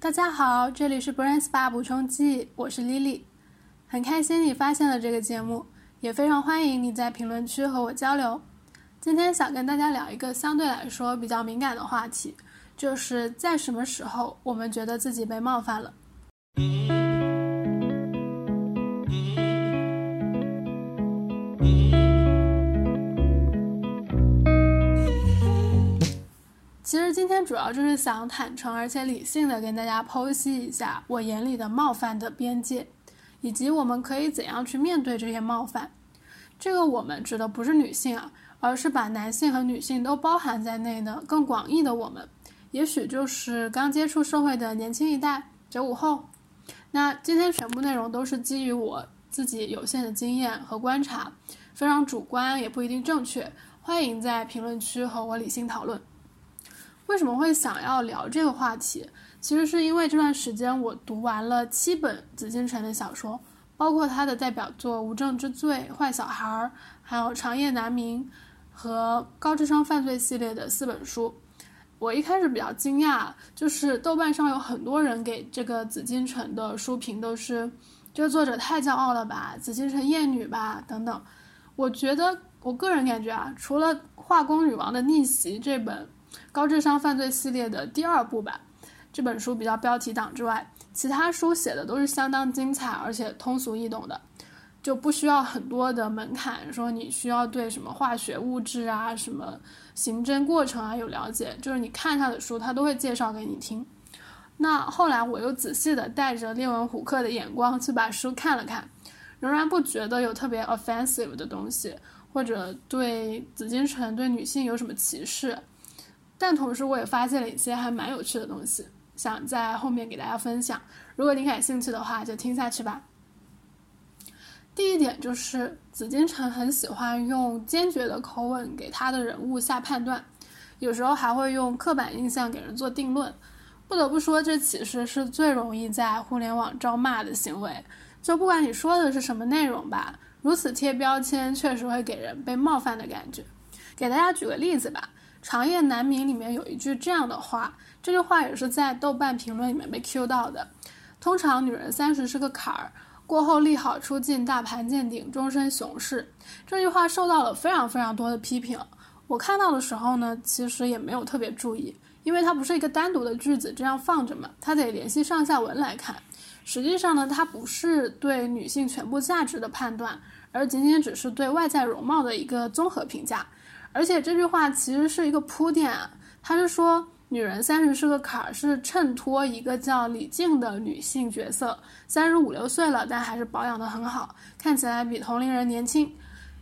大家好，这里是 Brain Spa 补充剂，我是 Lily，很开心你发现了这个节目，也非常欢迎你在评论区和我交流。今天想跟大家聊一个相对来说比较敏感的话题，就是在什么时候我们觉得自己被冒犯了。其实今天主要就是想坦诚而且理性的跟大家剖析一下我眼里的冒犯的边界，以及我们可以怎样去面对这些冒犯。这个我们指的不是女性啊，而是把男性和女性都包含在内的更广义的我们，也许就是刚接触社会的年轻一代九五后。那今天全部内容都是基于我自己有限的经验和观察，非常主观，也不一定正确。欢迎在评论区和我理性讨论。为什么会想要聊这个话题？其实是因为这段时间我读完了七本紫禁城的小说，包括他的代表作《无证之罪》《坏小孩》，还有《长夜难明》和《高智商犯罪》系列的四本书。我一开始比较惊讶，就是豆瓣上有很多人给这个紫禁城的书评都是，这个作者太骄傲了吧，紫禁城厌女吧等等。我觉得我个人感觉啊，除了《化工女王的逆袭》这本。高智商犯罪系列的第二部吧，这本书比较标题党之外，其他书写的都是相当精彩，而且通俗易懂的，就不需要很多的门槛，说你需要对什么化学物质啊、什么刑侦过程啊有了解，就是你看他的书，他都会介绍给你听。那后来我又仔细的带着列文虎克的眼光去把书看了看，仍然不觉得有特别 offensive 的东西，或者对紫禁城对女性有什么歧视。但同时，我也发现了一些还蛮有趣的东西，想在后面给大家分享。如果你感兴趣的话，就听下去吧。第一点就是紫禁城很喜欢用坚决的口吻给他的人物下判断，有时候还会用刻板印象给人做定论。不得不说，这其实是最容易在互联网招骂的行为。就不管你说的是什么内容吧，如此贴标签确实会给人被冒犯的感觉。给大家举个例子吧。长夜难明里面有一句这样的话，这句话也是在豆瓣评论里面被 Q 到的。通常女人三十是个坎儿，过后利好出尽，大盘见顶，终身熊市。这句话受到了非常非常多的批评。我看到的时候呢，其实也没有特别注意，因为它不是一个单独的句子这样放着嘛，它得联系上下文来看。实际上呢，它不是对女性全部价值的判断，而仅仅只是对外在容貌的一个综合评价。而且这句话其实是一个铺垫，他是说女人三十是个坎儿，是衬托一个叫李静的女性角色，三十五六岁了，但还是保养得很好，看起来比同龄人年轻。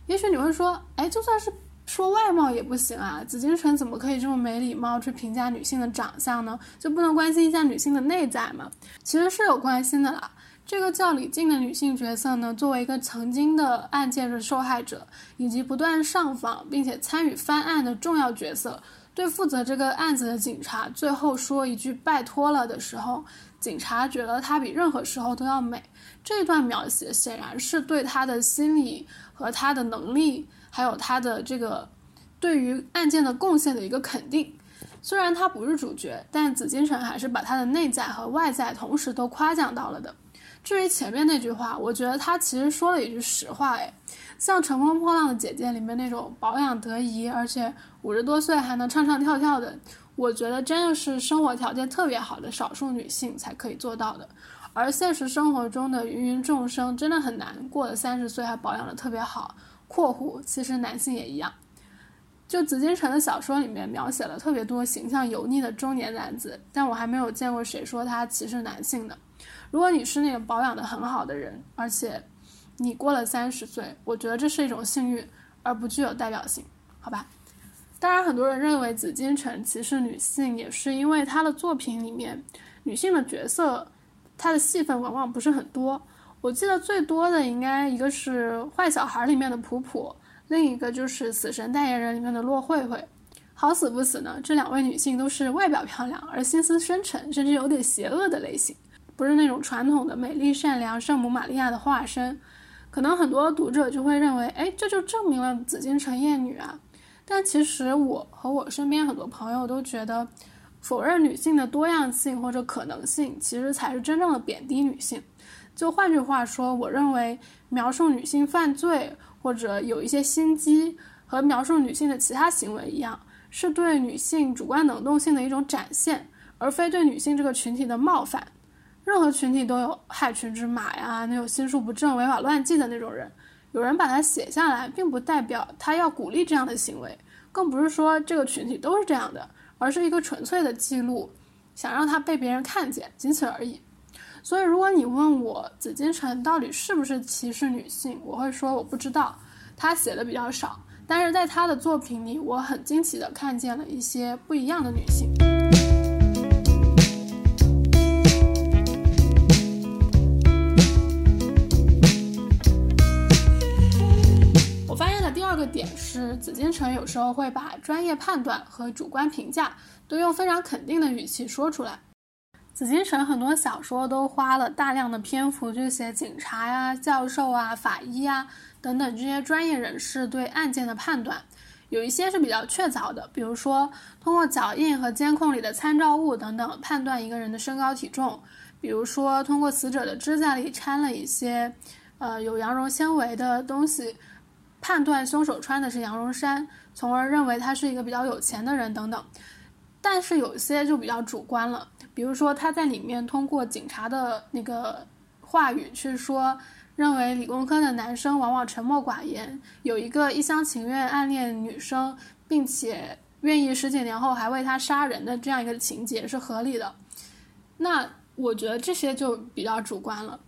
也许你会说，哎，就算是说外貌也不行啊，紫禁城怎么可以这么没礼貌去评价女性的长相呢？就不能关心一下女性的内在吗？其实是有关心的啦。这个叫李静的女性角色呢，作为一个曾经的案件的受害者，以及不断上访并且参与翻案的重要角色，对负责这个案子的警察最后说一句“拜托了”的时候，警察觉得她比任何时候都要美。这段描写显然是对她的心理和她的能力，还有她的这个对于案件的贡献的一个肯定。虽然她不是主角，但紫禁城还是把她的内在和外在同时都夸奖到了的。至于前面那句话，我觉得他其实说了一句实话，哎，像《乘风破浪的姐姐》里面那种保养得宜，而且五十多岁还能唱唱跳跳的，我觉得真的是生活条件特别好的少数女性才可以做到的。而现实生活中的芸芸众生真的很难过了三十岁还保养的特别好。括弧其实男性也一样。就紫禁城的小说里面描写了特别多形象油腻的中年男子，但我还没有见过谁说他歧视男性的。如果你是那个保养的很好的人，而且你过了三十岁，我觉得这是一种幸运，而不具有代表性，好吧？当然，很多人认为紫禁城歧视女性，也是因为他的作品里面女性的角色，她的戏份往往不是很多。我记得最多的应该一个是《坏小孩》里面的普普，另一个就是《死神代言人》里面的骆慧慧。好死不死呢，这两位女性都是外表漂亮而心思深沉，甚至有点邪恶的类型。不是那种传统的美丽善良圣母玛利亚的化身，可能很多读者就会认为，哎，这就证明了紫禁城艳女啊。但其实我和我身边很多朋友都觉得，否认女性的多样性或者可能性，其实才是真正的贬低女性。就换句话说，我认为描述女性犯罪或者有一些心机，和描述女性的其他行为一样，是对女性主观能动性的一种展现，而非对女性这个群体的冒犯。任何群体都有害群之马呀，那有心术不正、违法乱纪的那种人。有人把它写下来，并不代表他要鼓励这样的行为，更不是说这个群体都是这样的，而是一个纯粹的记录，想让他被别人看见，仅此而已。所以，如果你问我紫禁城到底是不是歧视女性，我会说我不知道。他写的比较少，但是在他的作品里，我很惊奇的看见了一些不一样的女性。点是紫禁城有时候会把专业判断和主观评价都用非常肯定的语气说出来。紫禁城很多小说都花了大量的篇幅去写警察呀、教授啊、法医啊等等这些专业人士对案件的判断，有一些是比较确凿的，比如说通过脚印和监控里的参照物等等判断一个人的身高体重，比如说通过死者的指甲里掺了一些呃有羊绒纤维的东西。判断凶手穿的是羊绒衫，从而认为他是一个比较有钱的人等等。但是有些就比较主观了，比如说他在里面通过警察的那个话语去说，认为理工科的男生往往沉默寡言，有一个一厢情愿暗恋女生，并且愿意十几年后还为他杀人的这样一个情节是合理的。那我觉得这些就比较主观了。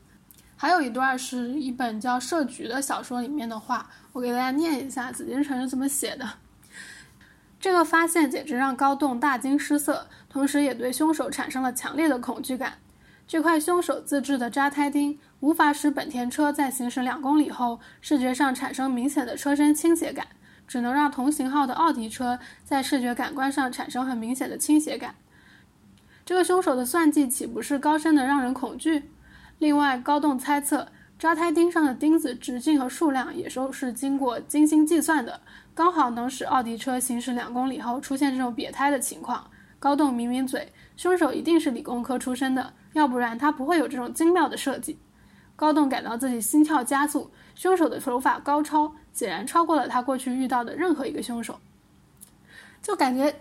还有一段是一本叫《设局》的小说里面的话，我给大家念一下紫禁城是怎么写的。这个发现简直让高栋大惊失色，同时也对凶手产生了强烈的恐惧感。这块凶手自制的扎胎钉无法使本田车在行驶两公里后视觉上产生明显的车身倾斜感，只能让同型号的奥迪车在视觉感官上产生很明显的倾斜感。这个凶手的算计岂不是高深的让人恐惧？另外，高栋猜测扎胎钉上的钉子直径和数量也都是经过精心计算的，刚好能使奥迪车行驶两公里后出现这种瘪胎的情况。高栋抿抿嘴，凶手一定是理工科出身的，要不然他不会有这种精妙的设计。高栋感到自己心跳加速，凶手的手法高超，显然超过了他过去遇到的任何一个凶手。就感觉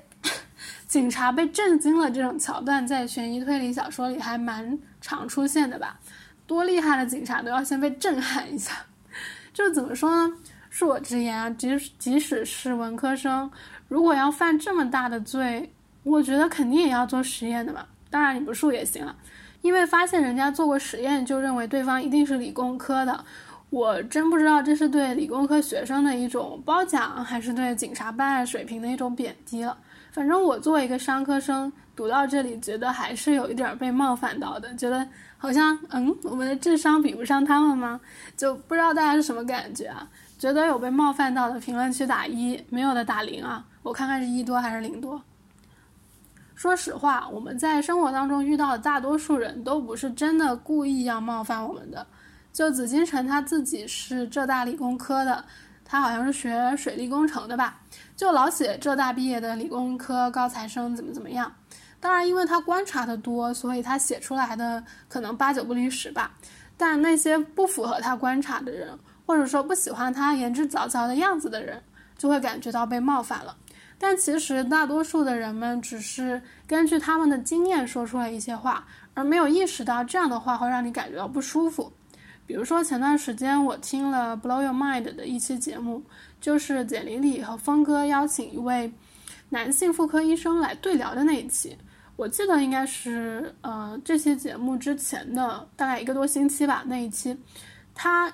警察被震惊了这种桥段，在悬疑推理小说里还蛮常出现的吧。多厉害的警察都要先被震撼一下，就怎么说呢？恕我直言啊，即即使是文科生，如果要犯这么大的罪，我觉得肯定也要做实验的吧。当然你不恕也行了，因为发现人家做过实验，就认为对方一定是理工科的，我真不知道这是对理工科学生的一种褒奖，还是对警察办案水平的一种贬低了。反正我作为一个商科生，读到这里，觉得还是有一点被冒犯到的，觉得。好像嗯，我们的智商比不上他们吗？就不知道大家是什么感觉啊？觉得有被冒犯到的，评论区打一，没有的打零啊！我看看是一多还是零多。说实话，我们在生活当中遇到的大多数人都不是真的故意要冒犯我们的。就紫金城他自己是浙大理工科的，他好像是学水利工程的吧？就老写浙大毕业的理工科高材生怎么怎么样。当然，因为他观察的多，所以他写出来的可能八九不离十吧。但那些不符合他观察的人，或者说不喜欢他言之凿凿的样子的人，就会感觉到被冒犯了。但其实大多数的人们只是根据他们的经验说出了一些话，而没有意识到这样的话会让你感觉到不舒服。比如说前段时间我听了《Blow Your Mind》的一期节目，就是简玲里和峰哥邀请一位男性妇科医生来对聊的那一期。我记得应该是呃这期节目之前的大概一个多星期吧，那一期，他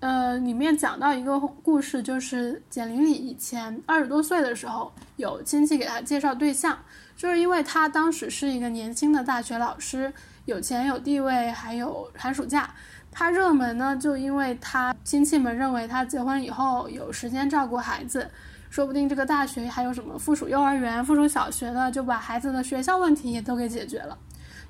呃里面讲到一个故事，就是简玲里以前二十多岁的时候，有亲戚给他介绍对象，就是因为他当时是一个年轻的大学老师，有钱有地位，还有寒暑假，他热门呢，就因为他亲戚们认为他结婚以后有时间照顾孩子。说不定这个大学还有什么附属幼儿园、附属小学的，就把孩子的学校问题也都给解决了。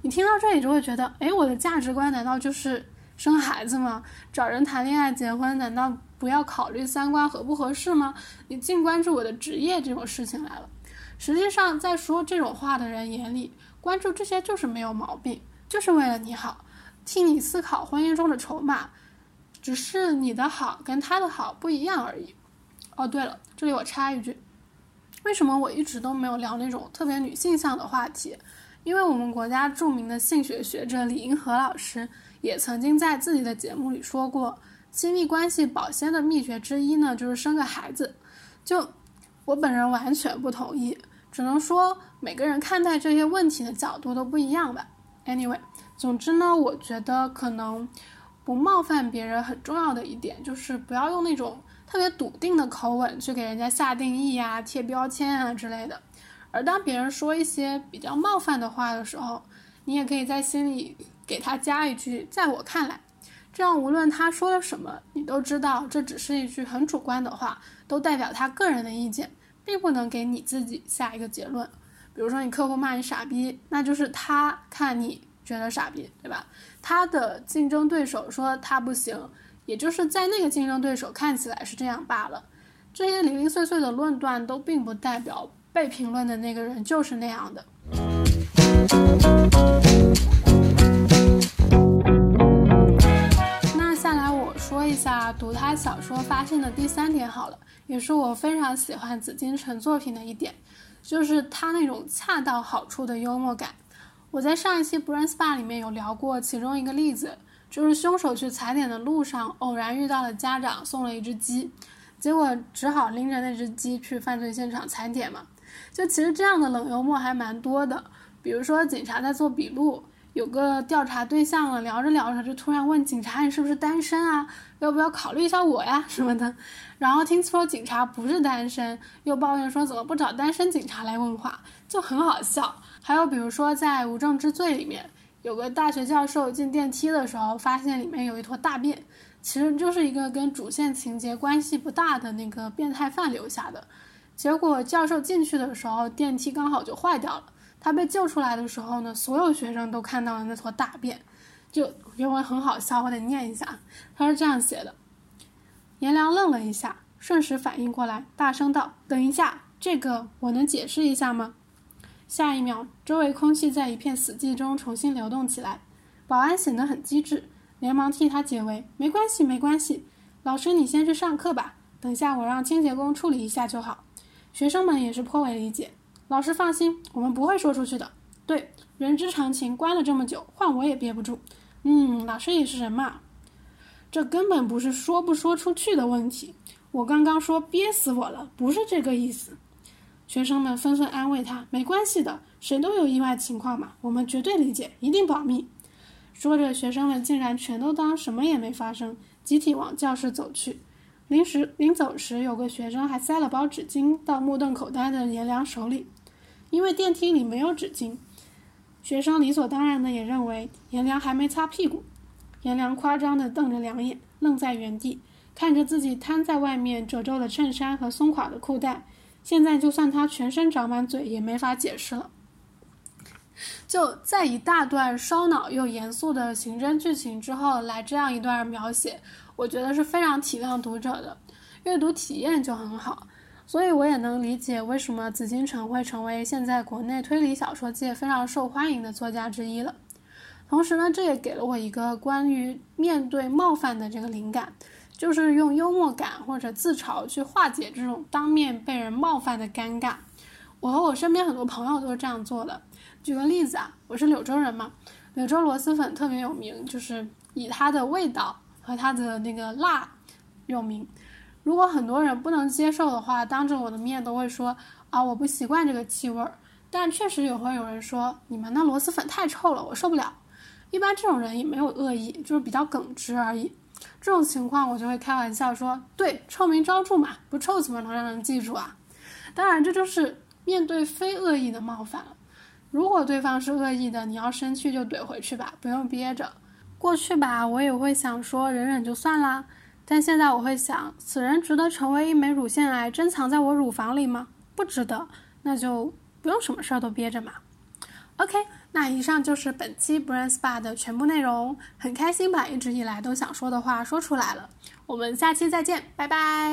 你听到这里就会觉得，哎，我的价值观难道就是生孩子吗？找人谈恋爱、结婚，难道不要考虑三观合不合适吗？你净关注我的职业这种事情来了。实际上，在说这种话的人眼里，关注这些就是没有毛病，就是为了你好，替你思考婚姻中的筹码，只是你的好跟他的好不一样而已。哦，对了，这里我插一句，为什么我一直都没有聊那种特别女性向的话题？因为我们国家著名的性学学者李银河老师也曾经在自己的节目里说过，亲密关系保鲜的秘诀之一呢，就是生个孩子。就我本人完全不同意，只能说每个人看待这些问题的角度都不一样吧。Anyway，总之呢，我觉得可能不冒犯别人很重要的一点，就是不要用那种特别笃定的口吻去给人家下定义呀、贴标签啊之类的。而当别人说一些比较冒犯的话的时候，你也可以在心里给他加一句“在我看来”，这样无论他说了什么，你都知道这只是一句很主观的话，都代表他个人的意见，并不能给你自己下一个结论。比如说你客户骂你傻逼，那就是他看你觉得傻逼，对吧？他的竞争对手说他不行，也就是在那个竞争对手看起来是这样罢了。这些零零碎碎的论断都并不代表。被评论的那个人就是那样的。那下来我说一下读他小说发现的第三点好了，也是我非常喜欢紫金陈作品的一点，就是他那种恰到好处的幽默感。我在上一期 Brain Spa 里面有聊过其中一个例子，就是凶手去踩点的路上偶然遇到了家长送了一只鸡，结果只好拎着那只鸡去犯罪现场踩点嘛。就其实这样的冷幽默还蛮多的，比如说警察在做笔录，有个调查对象了，聊着聊着就突然问警察你是不是单身啊？要不要考虑一下我呀什么的，然后听说警察不是单身，又抱怨说怎么不找单身警察来问话，就很好笑。还有比如说在《无证之罪》里面，有个大学教授进电梯的时候发现里面有一坨大便，其实就是一个跟主线情节关系不大的那个变态犯留下的。结果教授进去的时候，电梯刚好就坏掉了。他被救出来的时候呢，所有学生都看到了那坨大便，就原文很好笑，我得念一下。他是这样写的：颜良愣了一下，瞬时反应过来，大声道：“等一下，这个我能解释一下吗？”下一秒，周围空气在一片死寂中重新流动起来。保安显得很机智，连忙替他解围：“没关系，没关系，老师你先去上课吧，等下我让清洁工处理一下就好。”学生们也是颇为理解。老师放心，我们不会说出去的。对，人之常情，关了这么久，换我也憋不住。嗯，老师也是人嘛。这根本不是说不说出去的问题。我刚刚说憋死我了，不是这个意思。学生们纷纷安慰他：“没关系的，谁都有意外情况嘛，我们绝对理解，一定保密。”说着，学生们竟然全都当什么也没发生，集体往教室走去。临时临走时，有个学生还塞了包纸巾到目瞪口呆的颜良手里，因为电梯里没有纸巾。学生理所当然的也认为颜良还没擦屁股。颜良夸张的瞪着两眼，愣在原地，看着自己摊在外面褶皱的衬衫和松垮的裤带。现在就算他全身长满嘴，也没法解释了。就在一大段烧脑又严肃的刑侦剧情之后，来这样一段描写。我觉得是非常体谅读者的，阅读体验就很好，所以我也能理解为什么紫金陈会成为现在国内推理小说界非常受欢迎的作家之一了。同时呢，这也给了我一个关于面对冒犯的这个灵感，就是用幽默感或者自嘲去化解这种当面被人冒犯的尴尬。我和我身边很多朋友都是这样做的。举个例子啊，我是柳州人嘛，柳州螺蛳粉特别有名，就是以它的味道。和它的那个辣有名，如果很多人不能接受的话，当着我的面都会说啊，我不习惯这个气味儿。但确实也会有人说，你们那螺蛳粉太臭了，我受不了。一般这种人也没有恶意，就是比较耿直而已。这种情况我就会开玩笑说，对，臭名昭著嘛，不臭怎么能让人记住啊？当然，这就是面对非恶意的冒犯了。如果对方是恶意的，你要生气就怼回去吧，不用憋着。过去吧，我也会想说忍忍就算啦，但现在我会想，此人值得成为一枚乳腺癌珍藏在我乳房里吗？不值得，那就不用什么事儿都憋着嘛。OK，那以上就是本期 Brand Spa 的全部内容，很开心把一直以来都想说的话说出来了。我们下期再见，拜拜。